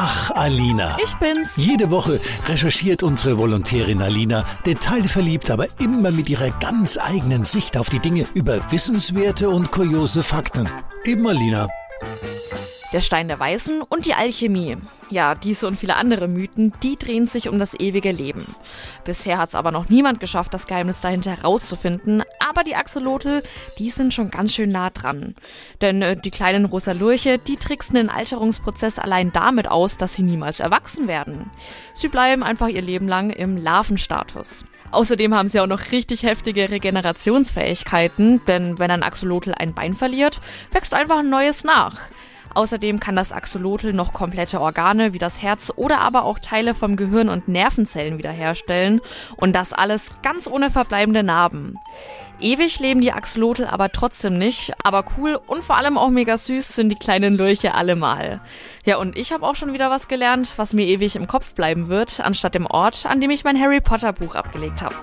Ach, Alina. Ich bin's. Jede Woche recherchiert unsere Volontärin Alina, detailverliebt, aber immer mit ihrer ganz eigenen Sicht auf die Dinge über wissenswerte und kuriose Fakten. Eben Alina. Der Stein der Weißen und die Alchemie. Ja, diese und viele andere Mythen, die drehen sich um das ewige Leben. Bisher hat es aber noch niemand geschafft, das Geheimnis dahinter herauszufinden. Aber die Axolotl, die sind schon ganz schön nah dran. Denn äh, die kleinen rosa Lurche, die tricksen den Alterungsprozess allein damit aus, dass sie niemals erwachsen werden. Sie bleiben einfach ihr Leben lang im Larvenstatus. Außerdem haben sie auch noch richtig heftige Regenerationsfähigkeiten, denn wenn ein Axolotl ein Bein verliert, wächst einfach ein neues nach. Außerdem kann das Axolotl noch komplette Organe wie das Herz oder aber auch Teile vom Gehirn und Nervenzellen wiederherstellen und das alles ganz ohne verbleibende Narben. Ewig leben die Axolotl aber trotzdem nicht, aber cool und vor allem auch mega süß sind die kleinen Lurche allemal. Ja, und ich habe auch schon wieder was gelernt, was mir ewig im Kopf bleiben wird, anstatt dem Ort, an dem ich mein Harry Potter Buch abgelegt habe.